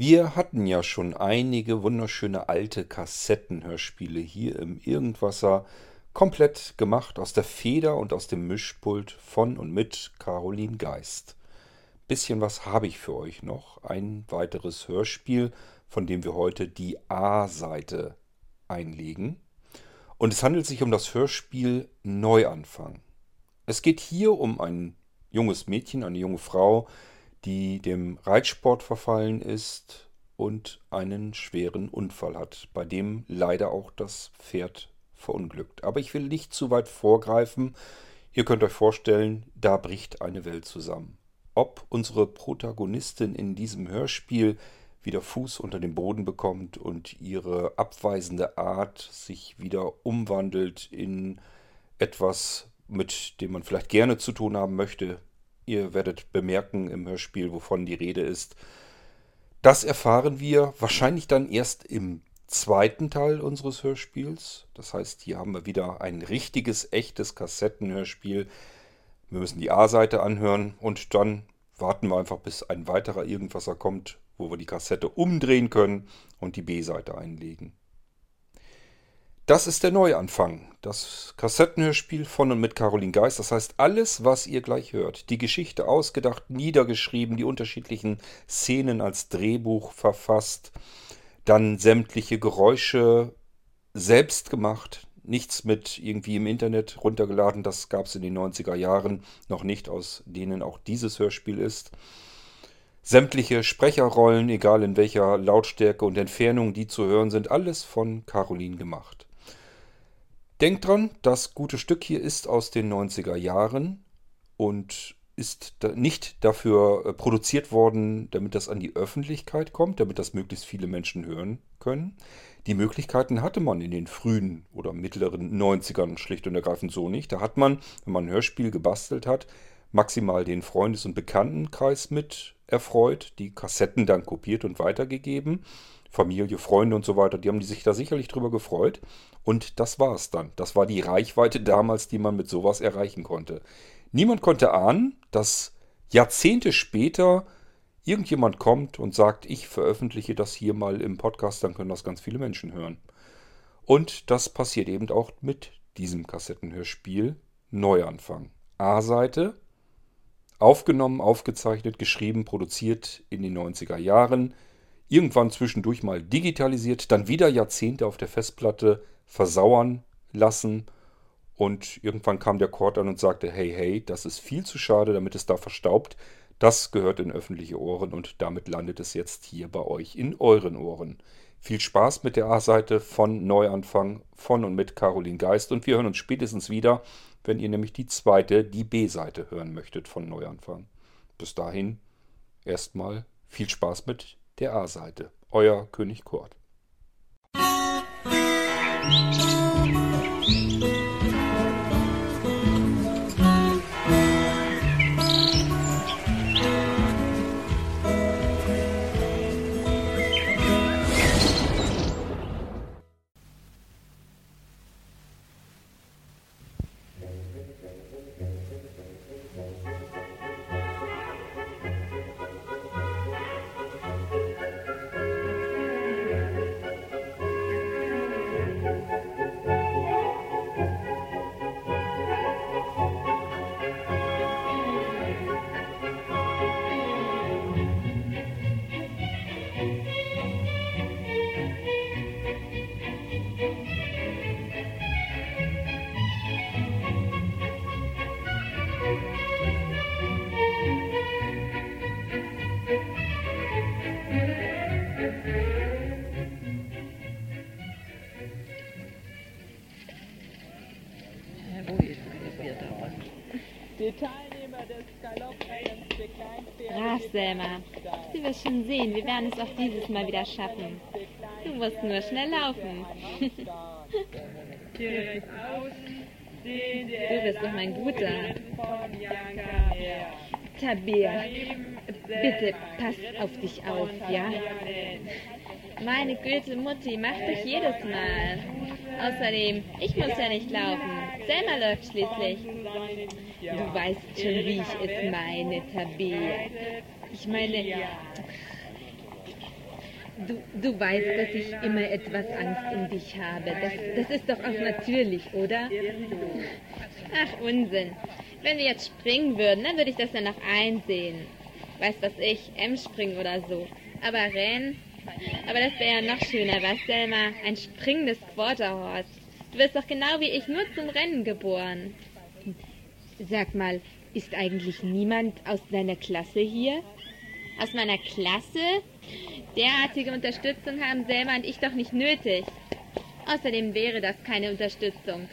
Wir hatten ja schon einige wunderschöne alte Kassettenhörspiele hier im Irgendwasser komplett gemacht aus der Feder und aus dem Mischpult von und mit Caroline Geist. Bisschen was habe ich für euch noch. Ein weiteres Hörspiel, von dem wir heute die A-Seite einlegen. Und es handelt sich um das Hörspiel Neuanfang. Es geht hier um ein junges Mädchen, eine junge Frau, die dem Reitsport verfallen ist und einen schweren Unfall hat, bei dem leider auch das Pferd verunglückt. Aber ich will nicht zu weit vorgreifen. Ihr könnt euch vorstellen, da bricht eine Welt zusammen. Ob unsere Protagonistin in diesem Hörspiel wieder Fuß unter den Boden bekommt und ihre abweisende Art sich wieder umwandelt in etwas, mit dem man vielleicht gerne zu tun haben möchte, Ihr werdet bemerken im Hörspiel, wovon die Rede ist. Das erfahren wir wahrscheinlich dann erst im zweiten Teil unseres Hörspiels. Das heißt, hier haben wir wieder ein richtiges, echtes Kassettenhörspiel. Wir müssen die A-Seite anhören und dann warten wir einfach, bis ein weiterer Irgendwaser kommt, wo wir die Kassette umdrehen können und die B-Seite einlegen. Das ist der Neuanfang. Das Kassettenhörspiel von und mit Caroline Geist. Das heißt, alles, was ihr gleich hört, die Geschichte ausgedacht, niedergeschrieben, die unterschiedlichen Szenen als Drehbuch verfasst, dann sämtliche Geräusche selbst gemacht, nichts mit irgendwie im Internet runtergeladen. Das gab es in den 90er Jahren noch nicht, aus denen auch dieses Hörspiel ist. Sämtliche Sprecherrollen, egal in welcher Lautstärke und Entfernung die zu hören sind, alles von Caroline gemacht. Denkt dran, das gute Stück hier ist aus den 90er Jahren und ist nicht dafür äh, produziert worden, damit das an die Öffentlichkeit kommt, damit das möglichst viele Menschen hören können. Die Möglichkeiten hatte man in den frühen oder mittleren 90ern schlicht und ergreifend so nicht. Da hat man, wenn man ein Hörspiel gebastelt hat, maximal den Freundes- und Bekanntenkreis mit erfreut, die Kassetten dann kopiert und weitergegeben. Familie, Freunde und so weiter, die haben sich da sicherlich drüber gefreut. Und das war es dann. Das war die Reichweite damals, die man mit sowas erreichen konnte. Niemand konnte ahnen, dass Jahrzehnte später irgendjemand kommt und sagt, ich veröffentliche das hier mal im Podcast, dann können das ganz viele Menschen hören. Und das passiert eben auch mit diesem Kassettenhörspiel Neuanfang. A-Seite, aufgenommen, aufgezeichnet, geschrieben, produziert in den 90er Jahren, irgendwann zwischendurch mal digitalisiert, dann wieder Jahrzehnte auf der Festplatte versauern lassen. Und irgendwann kam der Court an und sagte, hey, hey, das ist viel zu schade, damit es da verstaubt. Das gehört in öffentliche Ohren und damit landet es jetzt hier bei euch in euren Ohren. Viel Spaß mit der A-Seite von Neuanfang von und mit Caroline Geist und wir hören uns spätestens wieder, wenn ihr nämlich die zweite, die B-Seite hören möchtet von Neuanfang. Bis dahin erstmal viel Spaß mit der A-Seite. Euer König Kurt. Selma. Du wirst schon sehen, wir werden es auch dieses Mal wieder schaffen. Du musst nur schnell laufen. du bist doch mein Guter. Tabea, bitte pass auf dich auf, ja? Meine Güte, Mutti, mach dich jedes Mal. Außerdem, ich muss ja nicht laufen. Selma läuft schließlich. Du weißt schon, wie ich es meine, Tabea. Ich meine, Du, du weißt, dass ich immer etwas Angst um dich habe. Das, das ist doch auch natürlich, oder? Ach, Unsinn. Wenn wir jetzt springen würden, dann würde ich das ja noch einsehen. Weißt was ich, M-Springen oder so. Aber Rennen, aber das wäre ja noch schöner, was, Selma? Ein springendes Quarterhorse. Du wirst doch genau wie ich nur zum Rennen geboren. Sag mal, ist eigentlich niemand aus deiner Klasse hier? Aus meiner Klasse? Derartige Unterstützung haben Selma und ich doch nicht nötig. Außerdem wäre das keine Unterstützung.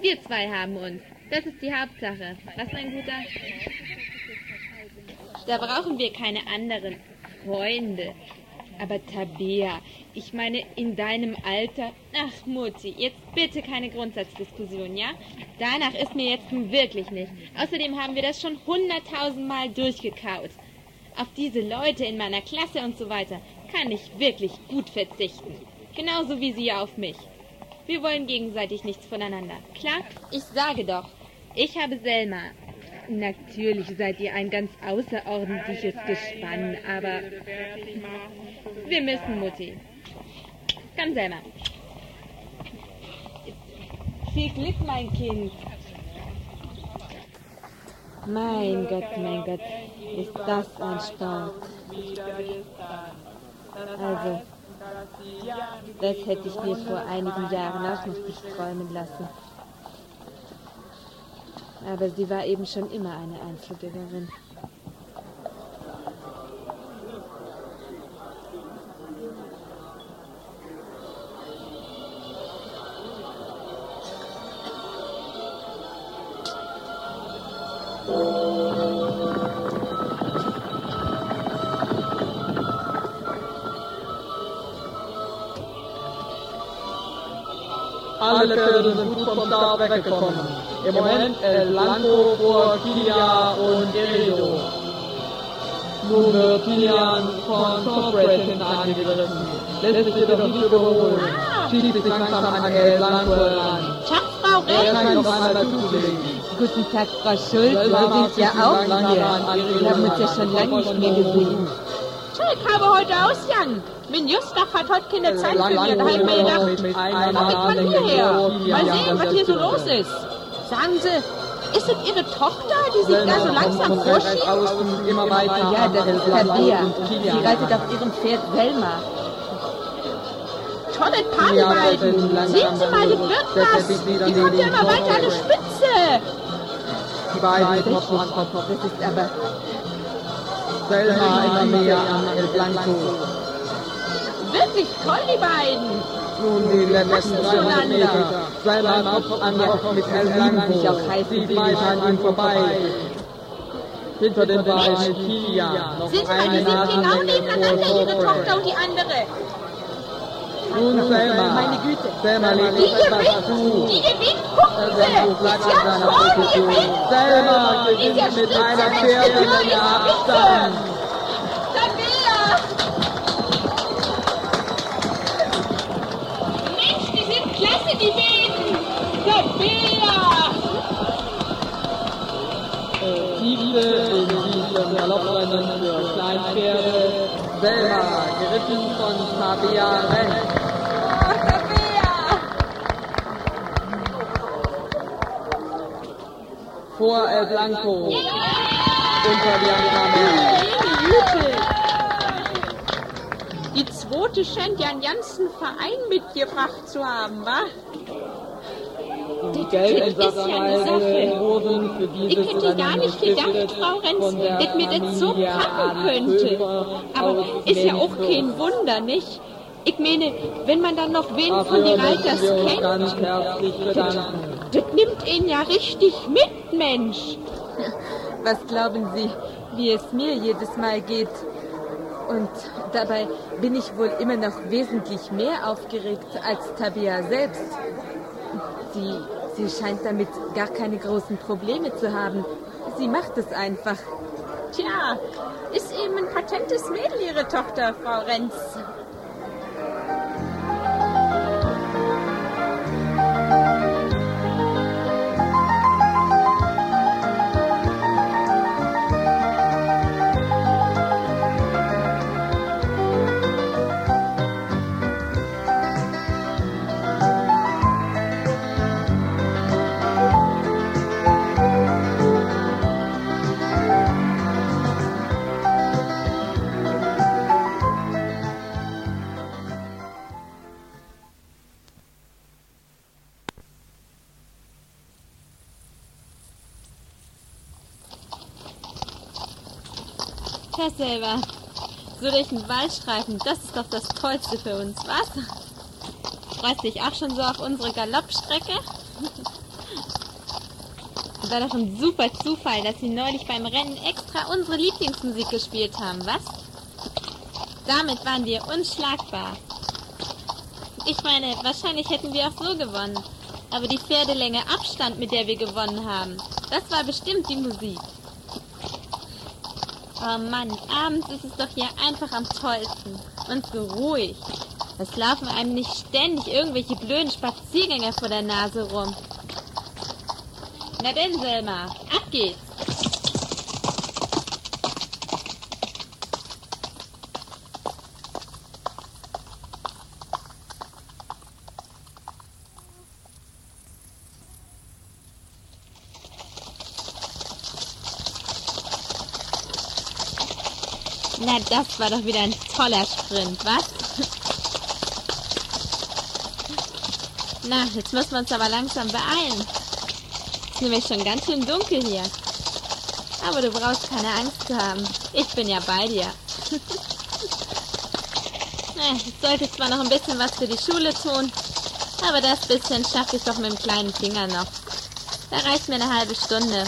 Wir zwei haben uns. Das ist die Hauptsache. Was, mein Guter? Da brauchen wir keine anderen Freunde. Aber Tabea, ich meine, in deinem Alter. Ach, Mutti, jetzt bitte keine Grundsatzdiskussion, ja? Danach ist mir jetzt wirklich nicht. Außerdem haben wir das schon hunderttausendmal durchgekaut. Auf diese Leute in meiner Klasse und so weiter kann ich wirklich gut verzichten. Genauso wie sie auf mich. Wir wollen gegenseitig nichts voneinander. Klar? Ich sage doch, ich habe Selma. Natürlich seid ihr ein ganz außerordentliches Gespann, aber wir müssen, Mutti. Komm, Selma. Viel Glück, mein Kind. Mein Gott, mein Gott, ist das ein Sport. Also, das hätte ich mir vor einigen Jahren auch noch nicht träumen lassen. Aber sie war eben schon immer eine Einzelgängerin. Pferde sind gut vom Start weggekommen. Im Moment El Blanco vor Kilia und Erido. Nun wird Kilian von Corporate hinten angegriffen. Lässt sich jedoch nicht überholen. Schiebt sich langsam an El Blanco heran. Tag, Frau Er Recht. scheint noch einmal zuzulegen. Guten Tag, Frau Schulz. Wir sind ja auch hier. Wir haben uns ja schon lange nicht mehr gesehen. Ich habe heute Ausgang. Min Justach hat heute keine Zeit für mir. Da habe ich mir gedacht, einer ich mal Nase hierher. Mal sehen, was hier so das los ist. Sagen Sie, ist es Ihre Tochter, die sich da so langsam vorschiebt? Ja, das ist Tabea. Sie reitet auf ihrem Pferd Selma. Tolle Partybeiden. Sehen Sie mal, das wird was. Die kommt ja immer weiter an die Spitze. Die beiden Kopf. Das ist aber Selma immer mehr an El Blanco. wirklich toll, die beiden. Nun die letzten 300 Meter. Selma Kopf an Kopf mit El Blanco. Weiter an ihm vorbei. Hinter den beiden Sehen Sie mal, die sind genau nebeneinander, ihre Tochter und die andere. Nun Selma. Meine Güte. Selma legt Die etwas gewinnt, zu. die gewinnt, gucken Sie. Position. gewinnt. Selma gewinnt mit einer ist Abstand. Tabea! Mensch, die sind klasse, die beiden! Tabea! Siegte in diesem Galopprennen für Kleinpferde. Selma, geritten von Tabea Renn. Oh, Tabea! Vor El Blanco. Mer. Meine Güte! Die zweite scheint ja einen ganzen Verein mitgebracht zu haben, wa? Die Das ist ja eine Geldentsatzerei Sache. wurden für Ich dieses hätte gar nicht gedacht, Frau Renz, dass mir das so packen könnte. Aber ist ja auch kein Wunder, nicht? Ich meine, wenn man dann noch wen von den Reiters kennt, ganz herzlich bedanken. das nimmt ihn ja richtig mit, Mensch. Was glauben Sie, wie es mir jedes Mal geht? Und dabei bin ich wohl immer noch wesentlich mehr aufgeregt als Tabea selbst. Sie, sie scheint damit gar keine großen Probleme zu haben. Sie macht es einfach. Tja, ist eben ein patentes Mädel, Ihre Tochter, Frau Renz. Selber. So durch den Waldstreifen, das ist doch das Tollste für uns, was? Freust dich auch schon so auf unsere Galoppstrecke? War doch ein super Zufall, dass sie neulich beim Rennen extra unsere Lieblingsmusik gespielt haben, was? Damit waren wir unschlagbar. Ich meine, wahrscheinlich hätten wir auch so gewonnen. Aber die Pferdelänge Abstand, mit der wir gewonnen haben, das war bestimmt die Musik. Oh Mann, abends ist es doch hier einfach am tollsten. Und so ruhig. Es laufen einem nicht ständig irgendwelche blöden Spaziergänger vor der Nase rum. Na denn, Selma, ab geht's. Na, das war doch wieder ein toller Sprint, was? Na, jetzt müssen wir uns aber langsam beeilen. Ist nämlich schon ganz schön dunkel hier. Aber du brauchst keine Angst zu haben. Ich bin ja bei dir. ich sollte zwar noch ein bisschen was für die Schule tun, aber das bisschen schaffe ich doch mit dem kleinen Finger noch. Da reicht mir eine halbe Stunde.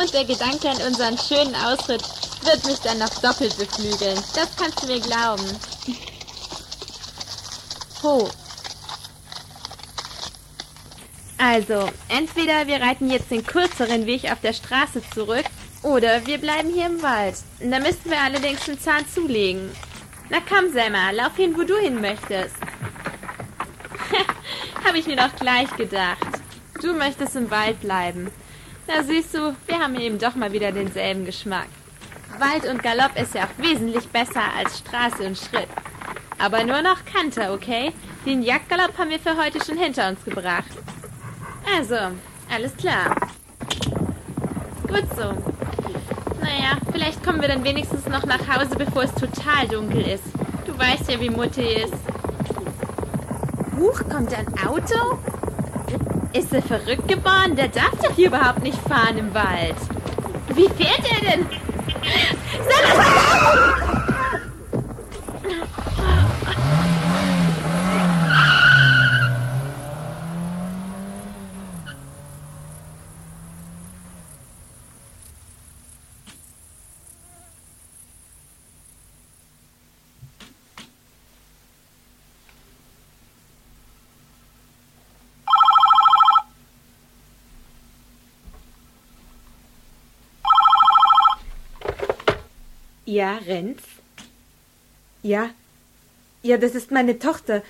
Und der Gedanke an unseren schönen Ausritt wird mich dann noch doppelt beflügeln. Das kannst du mir glauben. Ho. Also, entweder wir reiten jetzt den kürzeren Weg auf der Straße zurück, oder wir bleiben hier im Wald. Da müssten wir allerdings einen Zahn zulegen. Na komm, Selma, lauf hin, wo du hin möchtest. Habe ich mir doch gleich gedacht. Du möchtest im Wald bleiben. Na siehst du, wir haben eben doch mal wieder denselben Geschmack. Wald und Galopp ist ja auch wesentlich besser als Straße und Schritt. Aber nur noch Kante, okay? Den Jagdgalopp haben wir für heute schon hinter uns gebracht. Also, alles klar. Gut so. Naja, vielleicht kommen wir dann wenigstens noch nach Hause, bevor es total dunkel ist. Du weißt ja, wie Mutti ist. Huch, kommt ein Auto? Ist er verrückt geworden? Der darf doch hier überhaupt nicht fahren im Wald. Wie fährt er denn? ¡Se los Ja, Renz? Ja? Ja, das ist meine Tochter.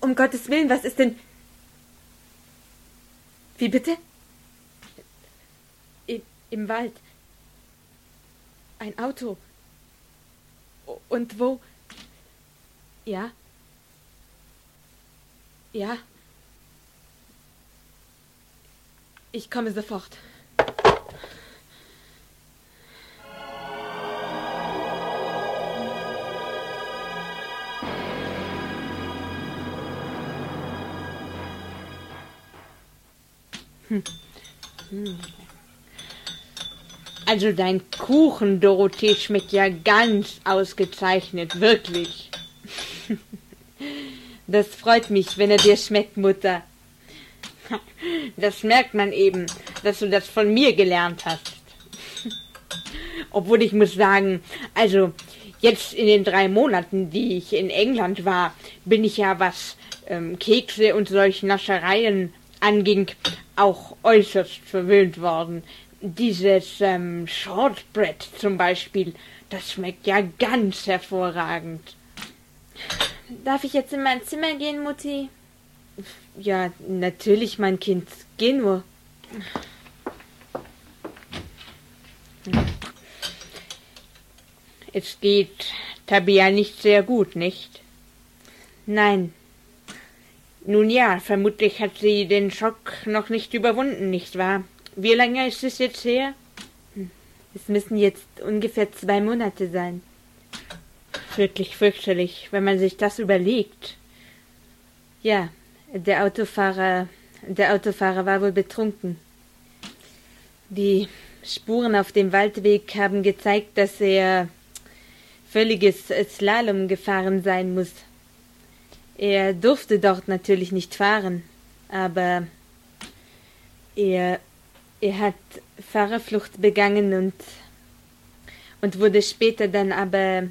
Um Gottes Willen, was ist denn. Wie bitte? I Im Wald. Ein Auto. Und wo? Ja? Ja? Ich komme sofort. Also dein Kuchen, Dorothee, schmeckt ja ganz ausgezeichnet, wirklich. Das freut mich, wenn er dir schmeckt, Mutter. Das merkt man eben, dass du das von mir gelernt hast. Obwohl ich muss sagen, also jetzt in den drei Monaten, die ich in England war, bin ich ja, was ähm, Kekse und solche Naschereien anging, auch äußerst verwöhnt worden. Dieses ähm, Shortbread zum Beispiel, das schmeckt ja ganz hervorragend. Darf ich jetzt in mein Zimmer gehen, Mutti? Ja, natürlich, mein Kind. Geh nur. Es geht Tabea nicht sehr gut, nicht? Nein, nun ja, vermutlich hat sie den Schock noch nicht überwunden, nicht wahr? Wie lange ist es jetzt her? Hm, es müssen jetzt ungefähr zwei Monate sein. Wirklich fürchterlich, wenn man sich das überlegt. Ja, der Autofahrer, der Autofahrer war wohl betrunken. Die Spuren auf dem Waldweg haben gezeigt, dass er völliges Slalom gefahren sein muss. Er durfte dort natürlich nicht fahren, aber er, er hat Fahrerflucht begangen und, und wurde später dann aber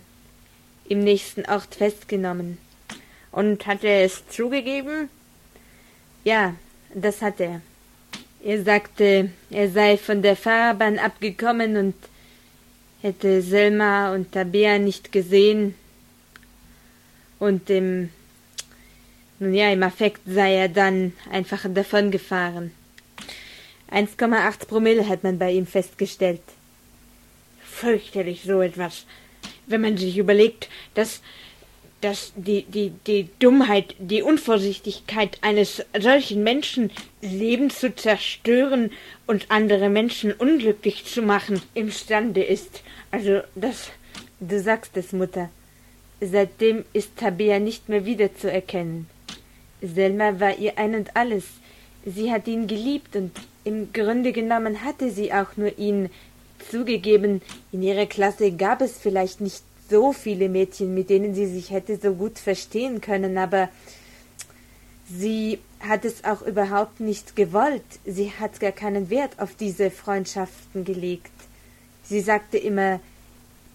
im nächsten Ort festgenommen. Und hat er es zugegeben? Ja, das hat er. Er sagte, er sei von der Fahrbahn abgekommen und hätte Selma und Tabea nicht gesehen. Und im, nun ja, im Affekt sei er dann einfach davongefahren. 1,8 Promille hat man bei ihm festgestellt. Fürchterlich so etwas. Wenn man sich überlegt, dass dass die, die, die Dummheit, die Unvorsichtigkeit eines solchen Menschen, Leben zu zerstören und andere Menschen unglücklich zu machen, imstande ist. Also das. Du sagst es, Mutter. Seitdem ist Tabea nicht mehr wiederzuerkennen. Selma war ihr ein und alles. Sie hat ihn geliebt und im Grunde genommen hatte sie auch nur ihn. Zugegeben, in ihrer Klasse gab es vielleicht nicht so viele Mädchen, mit denen sie sich hätte so gut verstehen können, aber sie hat es auch überhaupt nicht gewollt. Sie hat gar keinen Wert auf diese Freundschaften gelegt. Sie sagte immer,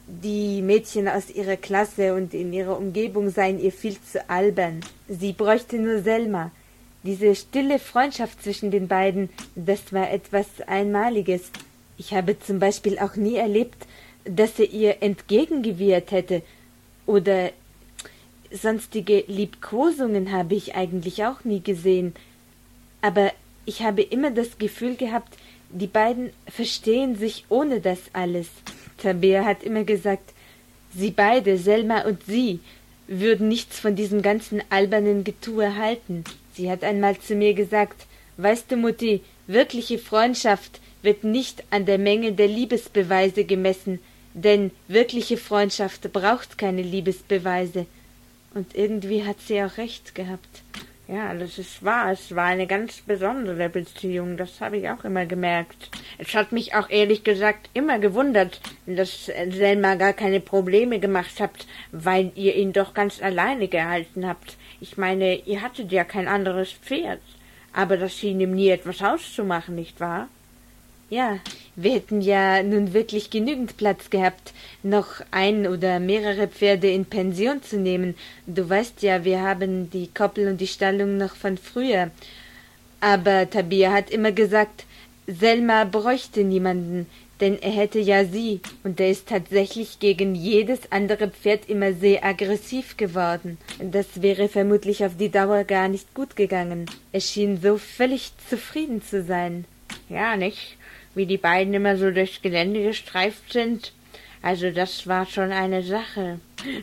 die Mädchen aus ihrer Klasse und in ihrer Umgebung seien ihr viel zu albern. Sie bräuchte nur Selma. Diese stille Freundschaft zwischen den beiden, das war etwas Einmaliges. Ich habe zum Beispiel auch nie erlebt, dass er ihr entgegengewehrt hätte, oder sonstige Liebkosungen habe ich eigentlich auch nie gesehen, aber ich habe immer das Gefühl gehabt, die beiden verstehen sich ohne das alles. Tabea hat immer gesagt, sie beide, Selma und sie, würden nichts von diesem ganzen albernen Getue halten. Sie hat einmal zu mir gesagt, weißt du, Mutti, wirkliche Freundschaft wird nicht an der Menge der Liebesbeweise gemessen, denn wirkliche Freundschaft braucht keine Liebesbeweise. Und irgendwie hat sie auch recht gehabt. Ja, das ist wahr. Es war eine ganz besondere Beziehung. Das habe ich auch immer gemerkt. Es hat mich auch ehrlich gesagt immer gewundert, dass Selma gar keine Probleme gemacht habt, weil ihr ihn doch ganz alleine gehalten habt. Ich meine, ihr hattet ja kein anderes Pferd. Aber das schien ihm nie etwas auszumachen, nicht wahr? Ja, wir hätten ja nun wirklich genügend Platz gehabt, noch ein oder mehrere Pferde in Pension zu nehmen. Du weißt ja, wir haben die Koppel und die Stallung noch von früher. Aber Tabia hat immer gesagt, Selma bräuchte niemanden, denn er hätte ja sie, und er ist tatsächlich gegen jedes andere Pferd immer sehr aggressiv geworden. Das wäre vermutlich auf die Dauer gar nicht gut gegangen. Er schien so völlig zufrieden zu sein. Ja, nicht? Wie die beiden immer so durchs Gelände gestreift sind. Also das war schon eine Sache.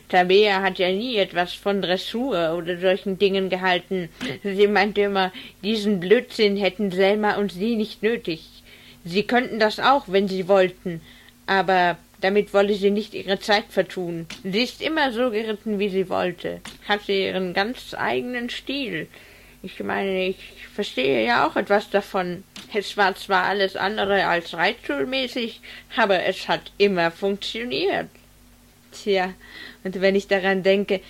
Tabea hat ja nie etwas von Dressur oder solchen Dingen gehalten. Sie meinte immer, diesen Blödsinn hätten Selma und sie nicht nötig. Sie könnten das auch, wenn sie wollten, aber damit wolle sie nicht ihre Zeit vertun. Sie ist immer so geritten, wie sie wollte, hatte ihren ganz eigenen Stil. Ich meine, ich verstehe ja auch etwas davon. Es war zwar alles andere als reitschulmäßig, aber es hat immer funktioniert. Tja, und wenn ich daran denke,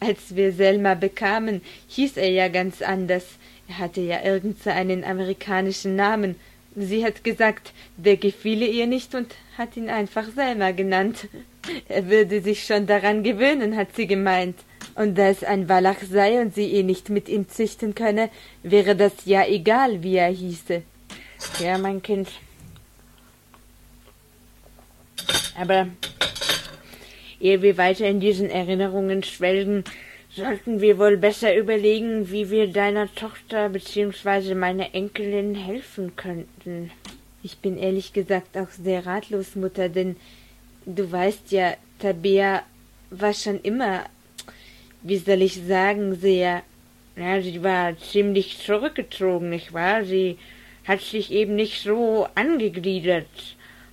als wir Selma bekamen, hieß er ja ganz anders. Er hatte ja irgend so einen amerikanischen Namen. Sie hat gesagt, der gefiele ihr nicht und hat ihn einfach Selma genannt. Er würde sich schon daran gewöhnen, hat sie gemeint. Und da es ein Wallach sei und sie ihn nicht mit ihm züchten könne, wäre das ja egal, wie er hieße. Ja, mein Kind. Aber ehe wir weiter in diesen Erinnerungen schwelgen, sollten wir wohl besser überlegen, wie wir deiner Tochter bzw. meiner Enkelin helfen könnten. Ich bin ehrlich gesagt auch sehr ratlos, Mutter, denn du weißt ja, Tabea war schon immer, wie soll ich sagen, sehr, ja, sie war ziemlich zurückgezogen, nicht wahr? Sie hat sich eben nicht so angegliedert,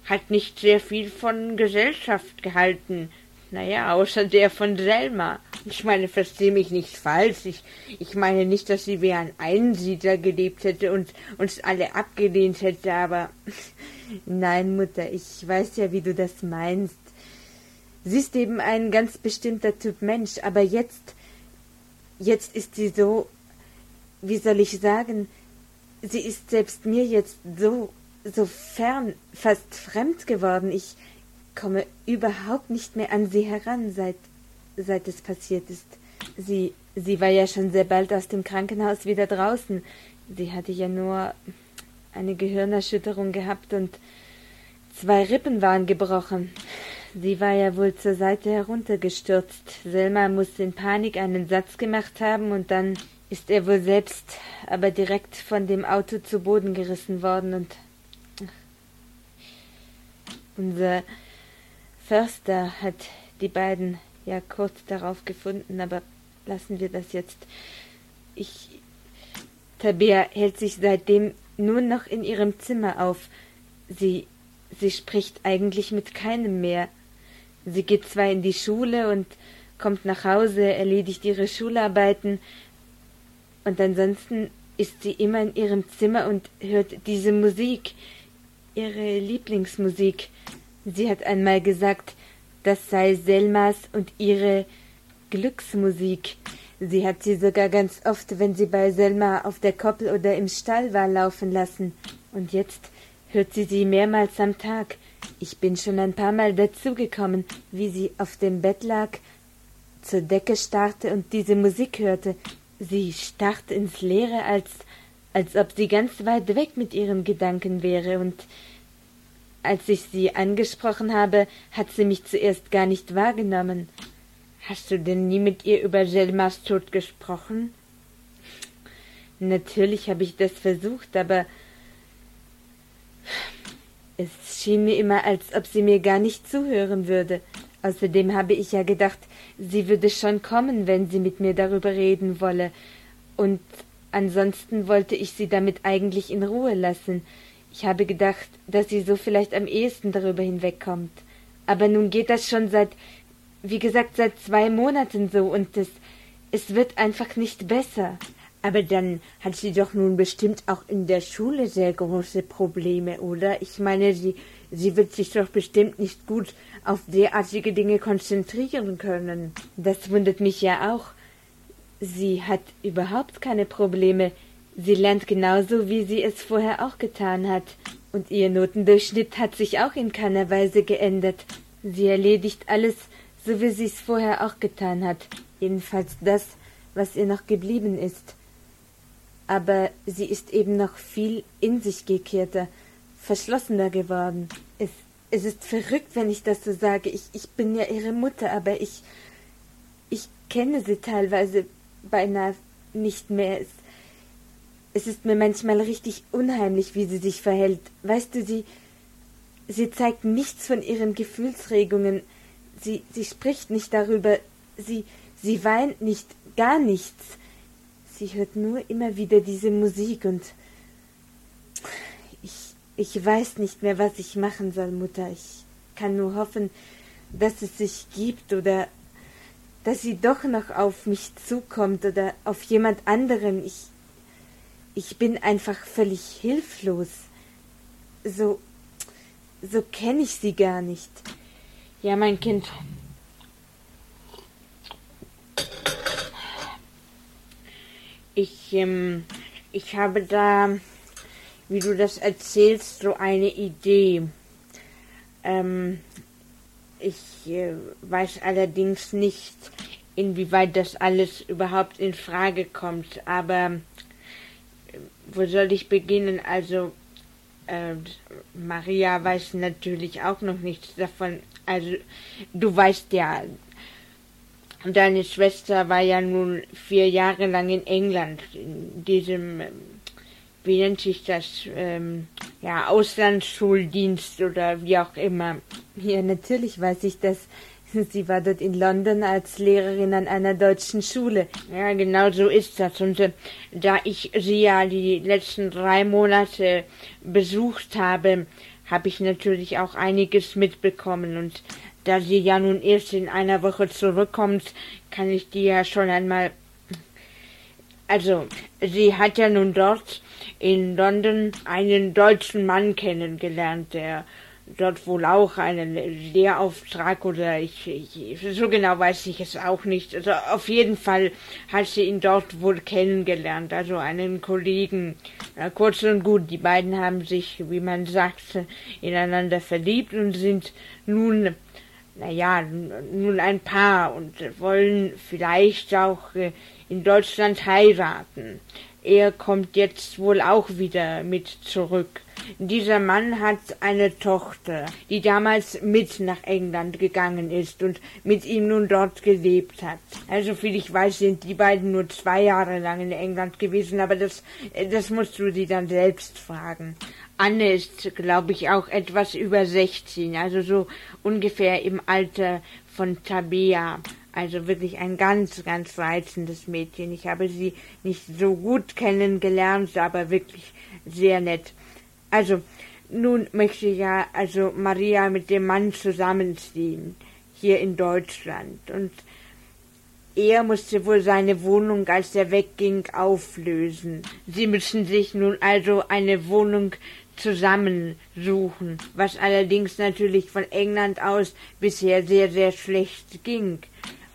hat nicht sehr viel von Gesellschaft gehalten. Naja, außer der von Selma. Ich meine, verstehe mich nicht falsch. Ich, ich meine nicht, dass sie wie ein Einsiedler gelebt hätte und uns alle abgelehnt hätte, aber nein, Mutter, ich weiß ja, wie du das meinst. Sie ist eben ein ganz bestimmter Typ Mensch, aber jetzt, jetzt ist sie so, wie soll ich sagen, sie ist selbst mir jetzt so, so fern, fast fremd geworden. Ich komme überhaupt nicht mehr an sie heran, seit, seit es passiert ist. Sie, sie war ja schon sehr bald aus dem Krankenhaus wieder draußen. Sie hatte ja nur eine Gehirnerschütterung gehabt und zwei Rippen waren gebrochen. Sie war ja wohl zur Seite heruntergestürzt. Selma musste in Panik einen Satz gemacht haben und dann ist er wohl selbst aber direkt von dem Auto zu Boden gerissen worden und unser Förster hat die beiden ja kurz darauf gefunden, aber lassen wir das jetzt. Ich Tabea hält sich seitdem nur noch in ihrem Zimmer auf. Sie sie spricht eigentlich mit keinem mehr. Sie geht zwar in die Schule und kommt nach Hause, erledigt ihre Schularbeiten, und ansonsten ist sie immer in ihrem Zimmer und hört diese Musik, ihre Lieblingsmusik. Sie hat einmal gesagt, das sei Selmas und ihre Glücksmusik. Sie hat sie sogar ganz oft, wenn sie bei Selma auf der Koppel oder im Stall war, laufen lassen. Und jetzt hört sie sie mehrmals am Tag. Ich bin schon ein paar Mal dazugekommen, wie sie auf dem Bett lag, zur Decke starrte und diese Musik hörte. Sie starrte ins Leere, als, als ob sie ganz weit weg mit ihren Gedanken wäre, und als ich sie angesprochen habe, hat sie mich zuerst gar nicht wahrgenommen. Hast du denn nie mit ihr über Jelmas Tod gesprochen? Natürlich habe ich das versucht, aber es schien mir immer, als ob sie mir gar nicht zuhören würde. Außerdem habe ich ja gedacht, sie würde schon kommen, wenn sie mit mir darüber reden wolle. Und ansonsten wollte ich sie damit eigentlich in Ruhe lassen. Ich habe gedacht, dass sie so vielleicht am ehesten darüber hinwegkommt. Aber nun geht das schon seit, wie gesagt, seit zwei Monaten so und es, es wird einfach nicht besser. Aber dann hat sie doch nun bestimmt auch in der Schule sehr große Probleme, oder? Ich meine, sie, sie wird sich doch bestimmt nicht gut auf derartige Dinge konzentrieren können. Das wundert mich ja auch. Sie hat überhaupt keine Probleme. Sie lernt genauso, wie sie es vorher auch getan hat. Und ihr Notendurchschnitt hat sich auch in keiner Weise geändert. Sie erledigt alles, so wie sie es vorher auch getan hat. Jedenfalls das, was ihr noch geblieben ist aber sie ist eben noch viel in sich gekehrter, verschlossener geworden. Es, es ist verrückt, wenn ich das so sage. Ich, ich bin ja ihre Mutter, aber ich, ich kenne sie teilweise beinahe nicht mehr. Es, es ist mir manchmal richtig unheimlich, wie sie sich verhält. Weißt du, sie, sie zeigt nichts von ihren Gefühlsregungen. Sie, sie spricht nicht darüber. Sie, sie weint nicht, gar nichts. Sie hört nur immer wieder diese Musik und ich, weiß nicht mehr, was ich machen soll, Mutter. Ich kann nur hoffen, dass es sich gibt oder dass sie doch noch auf mich zukommt oder auf jemand anderen. Ich, ich bin einfach völlig hilflos. So, so kenne ich sie gar nicht. Ja, mein Kind, Ich, ähm, ich habe da, wie du das erzählst, so eine Idee. Ähm, ich äh, weiß allerdings nicht, inwieweit das alles überhaupt in Frage kommt, aber äh, wo soll ich beginnen? Also, äh, Maria weiß natürlich auch noch nichts davon. Also, du weißt ja, Deine Schwester war ja nun vier Jahre lang in England, in diesem, ähm, wie nennt sich das, ähm, ja, Auslandsschuldienst oder wie auch immer. Ja, natürlich weiß ich das. Sie war dort in London als Lehrerin an einer deutschen Schule. Ja, genau so ist das. Und äh, da ich sie ja die letzten drei Monate besucht habe, habe ich natürlich auch einiges mitbekommen. Und da sie ja nun erst in einer Woche zurückkommt, kann ich dir ja schon einmal. Also, sie hat ja nun dort in London einen deutschen Mann kennengelernt, der dort wohl auch einen Lehrauftrag oder ich, ich, so genau weiß ich es auch nicht. Also auf jeden Fall hat sie ihn dort wohl kennengelernt, also einen Kollegen. Ja, kurz und gut, die beiden haben sich, wie man sagt, ineinander verliebt und sind nun, naja, nun ein Paar und wollen vielleicht auch äh, in Deutschland heiraten. Er kommt jetzt wohl auch wieder mit zurück. Dieser Mann hat eine Tochter, die damals mit nach England gegangen ist und mit ihm nun dort gelebt hat. Also viel ich weiß, sind die beiden nur zwei Jahre lang in England gewesen, aber das, das musst du sie dann selbst fragen. Anne ist, glaube ich, auch etwas über 16, also so ungefähr im Alter von Tabea. Also wirklich ein ganz, ganz reizendes Mädchen. Ich habe sie nicht so gut kennengelernt, aber wirklich sehr nett. Also, nun möchte ja also Maria mit dem Mann zusammenziehen, hier in Deutschland. Und er musste wohl seine Wohnung, als er wegging, auflösen. Sie müssen sich nun also eine Wohnung zusammensuchen, was allerdings natürlich von England aus bisher sehr, sehr schlecht ging.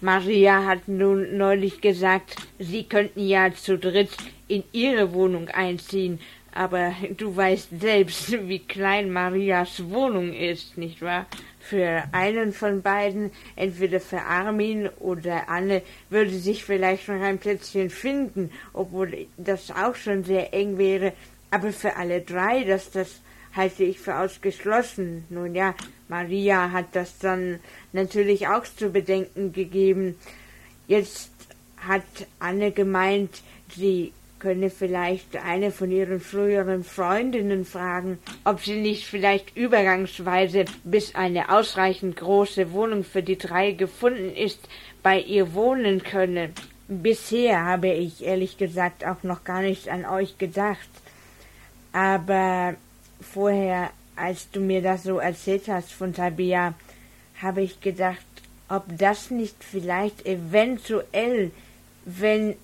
Maria hat nun neulich gesagt, sie könnten ja zu dritt in ihre Wohnung einziehen, aber du weißt selbst, wie klein Marias Wohnung ist, nicht wahr? Für einen von beiden, entweder für Armin oder Anne, würde sich vielleicht noch ein Plätzchen finden, obwohl das auch schon sehr eng wäre. Aber für alle drei, dass das halte ich für ausgeschlossen. Nun ja, Maria hat das dann natürlich auch zu bedenken gegeben. Jetzt hat Anne gemeint, sie könne vielleicht eine von ihren früheren Freundinnen fragen, ob sie nicht vielleicht übergangsweise, bis eine ausreichend große Wohnung für die drei gefunden ist, bei ihr wohnen könne. Bisher habe ich ehrlich gesagt auch noch gar nicht an euch gedacht. Aber vorher, als du mir das so erzählt hast von Tabea, habe ich gedacht, ob das nicht vielleicht eventuell, wenn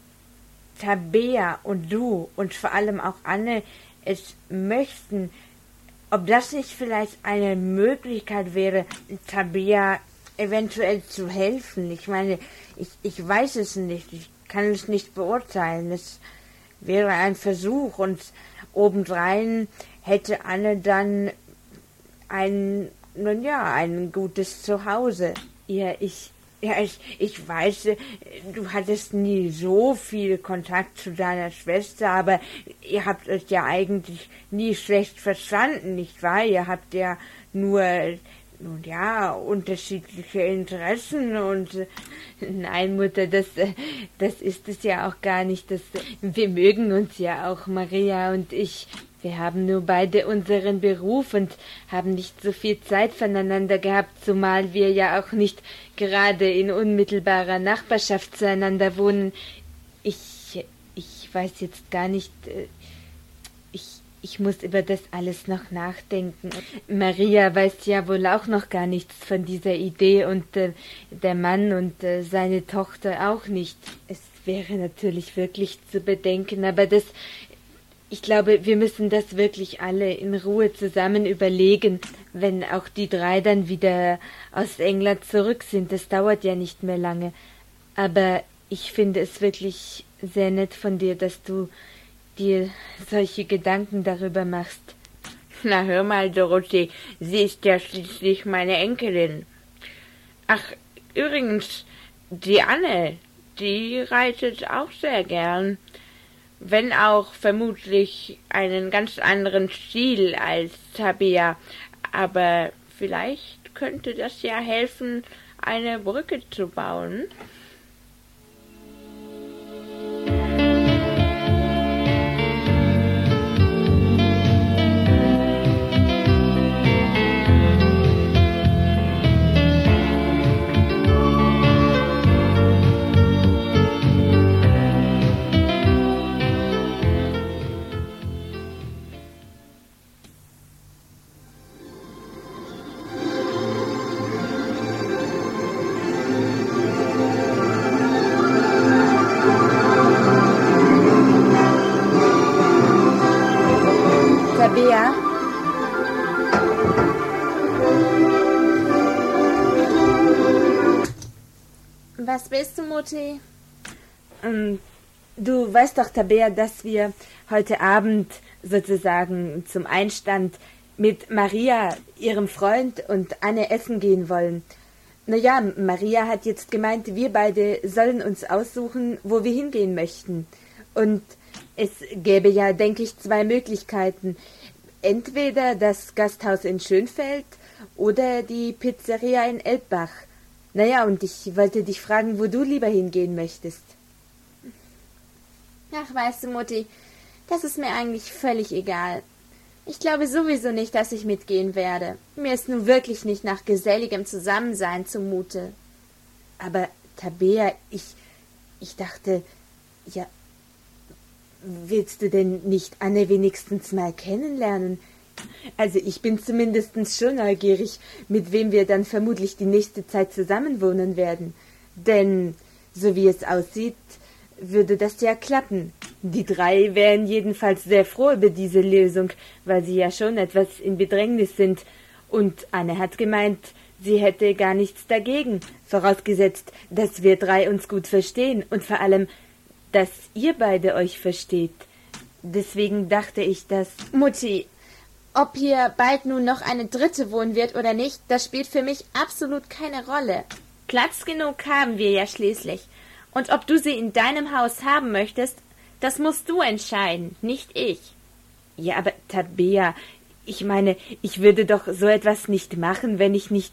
Tabea und du und vor allem auch Anne es möchten, ob das nicht vielleicht eine Möglichkeit wäre, Tabea eventuell zu helfen. Ich meine, ich, ich weiß es nicht, ich kann es nicht beurteilen. Es wäre ein Versuch und obendrein hätte Anne dann ein, nun ja, ein gutes Zuhause. Ja, ich, ja, ich, ich weiß, du hattest nie so viel Kontakt zu deiner Schwester, aber ihr habt euch ja eigentlich nie schlecht verstanden, nicht wahr? Ihr habt ja nur, nun ja, unterschiedliche Interessen und nein, Mutter, das, das ist es ja auch gar nicht. Das, wir mögen uns ja auch, Maria und ich. Wir haben nur beide unseren Beruf und haben nicht so viel Zeit voneinander gehabt, zumal wir ja auch nicht gerade in unmittelbarer Nachbarschaft zueinander wohnen. Ich, ich weiß jetzt gar nicht, äh, ich, ich muss über das alles noch nachdenken. Maria weiß ja wohl auch noch gar nichts von dieser Idee und äh, der Mann und äh, seine Tochter auch nicht. Es wäre natürlich wirklich zu bedenken, aber das ich glaube, wir müssen das wirklich alle in Ruhe zusammen überlegen, wenn auch die drei dann wieder aus England zurück sind. Das dauert ja nicht mehr lange. Aber ich finde es wirklich sehr nett von dir, dass du dir solche Gedanken darüber machst. Na hör mal, Dorothee, sie ist ja schließlich meine Enkelin. Ach, übrigens, die Anne, die reitet auch sehr gern wenn auch vermutlich einen ganz anderen Stil als Tabea, aber vielleicht könnte das ja helfen, eine Brücke zu bauen. Tabea. Was willst du, Mutti? Ähm, du weißt doch, Tabea, dass wir heute Abend sozusagen zum Einstand mit Maria, ihrem Freund und Anne essen gehen wollen. Naja, Maria hat jetzt gemeint, wir beide sollen uns aussuchen, wo wir hingehen möchten. Und es gäbe ja, denke ich, zwei Möglichkeiten. Entweder das Gasthaus in Schönfeld oder die Pizzeria in Elbbach. Naja, und ich wollte dich fragen, wo du lieber hingehen möchtest. Ach, weißt du, Mutti, das ist mir eigentlich völlig egal. Ich glaube sowieso nicht, dass ich mitgehen werde. Mir ist nun wirklich nicht nach geselligem Zusammensein zumute. Aber, Tabea, ich. ich dachte. ja. Willst du denn nicht Anne wenigstens mal kennenlernen? Also ich bin zumindest schon neugierig, mit wem wir dann vermutlich die nächste Zeit zusammenwohnen werden. Denn, so wie es aussieht, würde das ja klappen. Die drei wären jedenfalls sehr froh über diese Lösung, weil sie ja schon etwas in Bedrängnis sind. Und Anne hat gemeint, sie hätte gar nichts dagegen, vorausgesetzt, dass wir drei uns gut verstehen und vor allem, dass ihr beide euch versteht. Deswegen dachte ich, dass. Mutti, ob hier bald nun noch eine dritte wohnen wird oder nicht, das spielt für mich absolut keine Rolle. Platz genug haben wir ja schließlich. Und ob du sie in deinem Haus haben möchtest, das musst du entscheiden, nicht ich. Ja, aber Tabea, ich meine, ich würde doch so etwas nicht machen, wenn ich nicht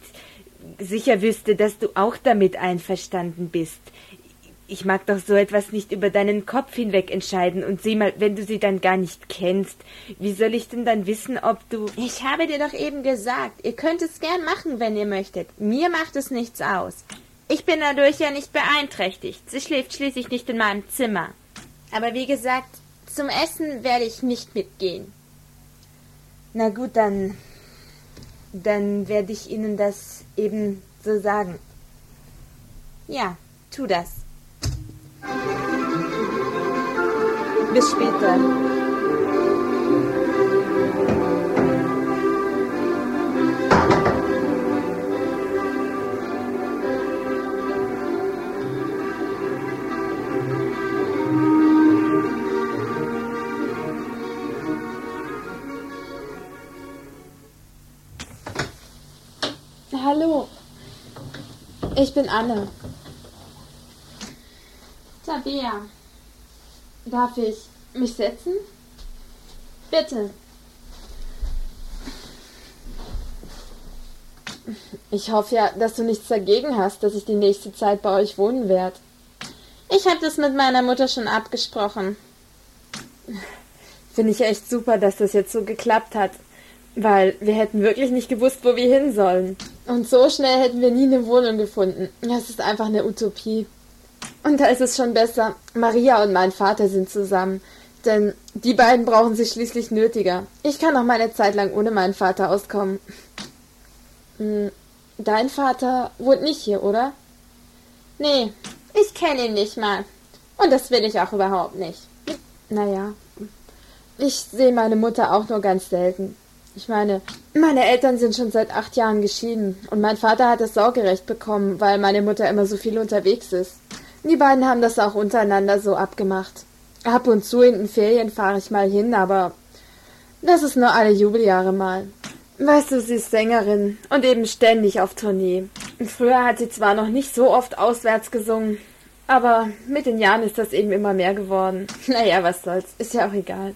sicher wüsste, dass du auch damit einverstanden bist. Ich mag doch so etwas nicht über deinen Kopf hinweg entscheiden und sieh mal, wenn du sie dann gar nicht kennst, wie soll ich denn dann wissen, ob du. Ich habe dir doch eben gesagt, ihr könnt es gern machen, wenn ihr möchtet. Mir macht es nichts aus. Ich bin dadurch ja nicht beeinträchtigt. Sie schläft schließlich nicht in meinem Zimmer. Aber wie gesagt, zum Essen werde ich nicht mitgehen. Na gut, dann. Dann werde ich Ihnen das eben so sagen. Ja, tu das. Bis später. Hallo, ich bin Anne. Tabea, darf ich mich setzen? Bitte. Ich hoffe ja, dass du nichts dagegen hast, dass ich die nächste Zeit bei euch wohnen werde. Ich habe das mit meiner Mutter schon abgesprochen. Finde ich echt super, dass das jetzt so geklappt hat. Weil wir hätten wirklich nicht gewusst, wo wir hin sollen. Und so schnell hätten wir nie eine Wohnung gefunden. Das ist einfach eine Utopie. Und da ist es schon besser. Maria und mein Vater sind zusammen. Denn die beiden brauchen sich schließlich nötiger. Ich kann auch meine Zeit lang ohne meinen Vater auskommen. Hm, dein Vater wohnt nicht hier, oder? Nee, ich kenne ihn nicht mal. Und das will ich auch überhaupt nicht. Naja, ich sehe meine Mutter auch nur ganz selten. Ich meine, meine Eltern sind schon seit acht Jahren geschieden und mein Vater hat das Sorgerecht bekommen, weil meine Mutter immer so viel unterwegs ist. Die beiden haben das auch untereinander so abgemacht. Ab und zu in den Ferien fahre ich mal hin, aber das ist nur alle Jubeljahre mal. Weißt du, sie ist Sängerin und eben ständig auf Tournee. Früher hat sie zwar noch nicht so oft auswärts gesungen, aber mit den Jahren ist das eben immer mehr geworden. Naja, was soll's, ist ja auch egal.